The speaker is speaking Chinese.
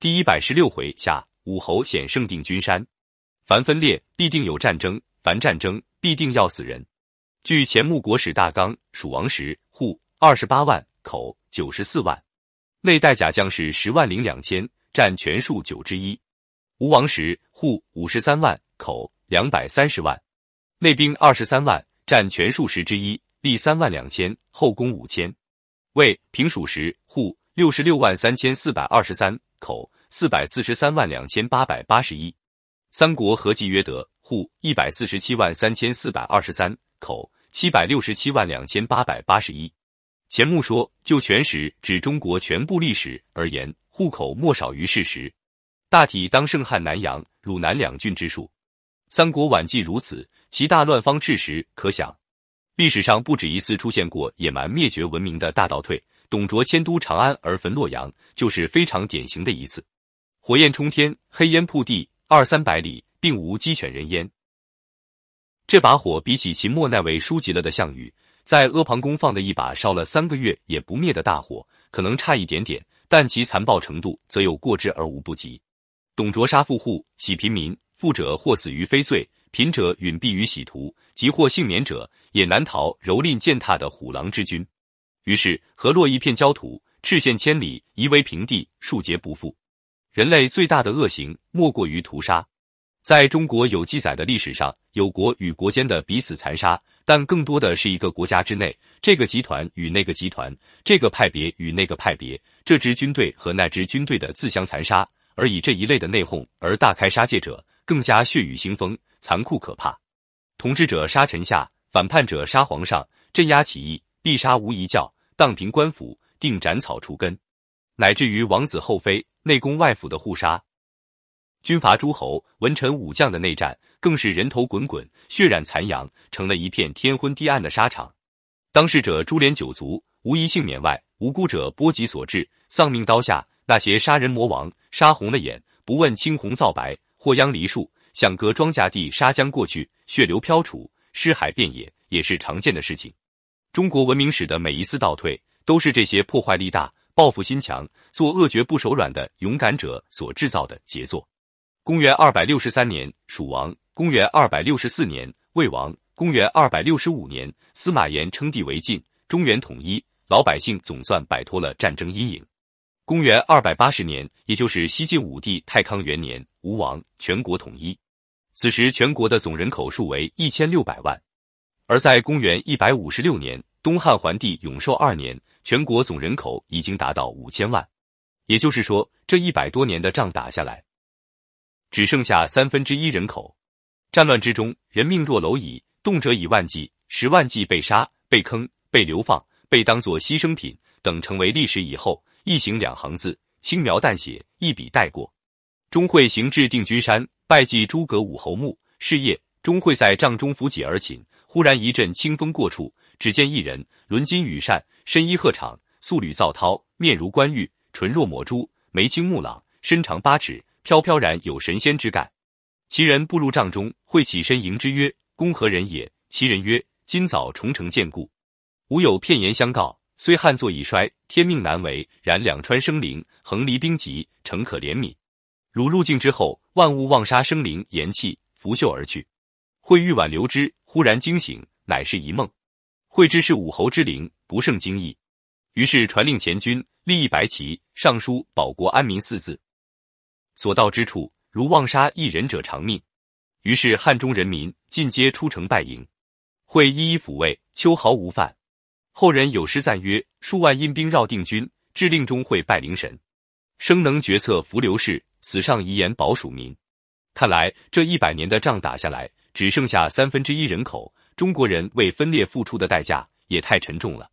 第一百十六回下，武侯显圣定军山。凡分裂，必定有战争；凡战争，必定要死人。据前穆国史大纲，蜀王时户二十八万，口九十四万，内带甲将士十万零两千，占全数九之一。吴王时户五十三万，口两百三十万，内兵二十三万，占全数十之一，吏三万两千，后宫五千。魏平蜀时户六十六万三千四百二十三，口四百四十三万两千八百八十一。三国合计约得户一百四十七万三千四百二十三，口七百六十七万两千八百八十一。钱穆说：“就全史指中国全部历史而言，户口莫少于事实。大体当盛汉南阳、汝南两郡之数。三国晚季如此，其大乱方赤时可想。历史上不止一次出现过野蛮灭绝文明的大倒退。董卓迁都长安而焚洛阳，就是非常典型的一次。火焰冲天，黑烟铺地，二三百里，并无鸡犬人烟。这把火比起秦末那位输极了的项羽。”在阿房宫放的一把烧了三个月也不灭的大火，可能差一点点，但其残暴程度则有过之而无不及。董卓杀富户，喜贫民，富者或死于非罪，贫者允避于喜图，即或幸免者，也难逃蹂躏践踏的虎狼之军。于是河洛一片焦土，赤县千里，夷为平地，数节不复。人类最大的恶行，莫过于屠杀。在中国有记载的历史上，有国与国间的彼此残杀。但更多的是一个国家之内，这个集团与那个集团，这个派别与那个派别，这支军队和那支军队的自相残杀，而以这一类的内讧而大开杀戒者，更加血雨腥风，残酷可怕。统治者杀臣下，反叛者杀皇上，镇压起义必杀无疑教，荡平官府定斩草除根，乃至于王子后妃、内宫外府的互杀。军阀诸侯、文臣武将的内战，更是人头滚滚、血染残阳，成了一片天昏地暗的沙场。当事者株连九族，无一幸免外；无辜者波及所致，丧命刀下。那些杀人魔王，杀红了眼，不问青红皂白，祸殃梨树，想割庄稼地，杀将过去，血流飘杵，尸海遍野，也是常见的事情。中国文明史的每一次倒退，都是这些破坏力大、报复心强、做恶绝不手软的勇敢者所制造的杰作。公元二百六十三年，蜀亡；公元二百六十四年，魏亡；公元二百六十五年，司马炎称帝为晋，中原统一，老百姓总算摆脱了战争阴影。公元二百八十年，也就是西晋武帝太康元年，吴王，全国统一。此时全国的总人口数为一千六百万。而在公元一百五十六年，东汉桓帝永寿二年，全国总人口已经达到五千万。也就是说，这一百多年的仗打下来。只剩下三分之一人口，战乱之中，人命若蝼蚁，动辄以万计，十万计被杀、被坑、被流放、被当作牺牲品等，成为历史以后一行两行字，轻描淡写，一笔带过。钟会行至定军山，拜祭诸葛武侯墓。是夜，钟会在帐中扶解而寝，忽然一阵清风过处，只见一人纶巾羽扇，身衣鹤氅，素履皂绦，面如冠玉，唇若抹珠，眉清目朗，身长八尺。飘飘然有神仙之感，其人步入帐中，会起身迎之曰：“公何人也？”其人曰：“今早重城见故，吾有片言相告。虽汉作已衰，天命难违，然两川生灵，横离兵急，诚可怜悯。汝入境之后，万物忘杀生灵，言气拂袖而去。会欲挽留之，忽然惊醒，乃是一梦。会知是武侯之灵，不胜惊异，于是传令前军立一白旗，上书‘保国安民’四字。”所到之处，如妄杀一人者偿命。于是汉中人民尽皆出城拜迎，会一一抚慰，秋毫无犯。后人有诗赞曰：“数万阴兵绕定军，至令中会拜灵神。生能决策扶刘氏，死上遗言保蜀民。”看来这一百年的仗打下来，只剩下三分之一人口，中国人为分裂付出的代价也太沉重了。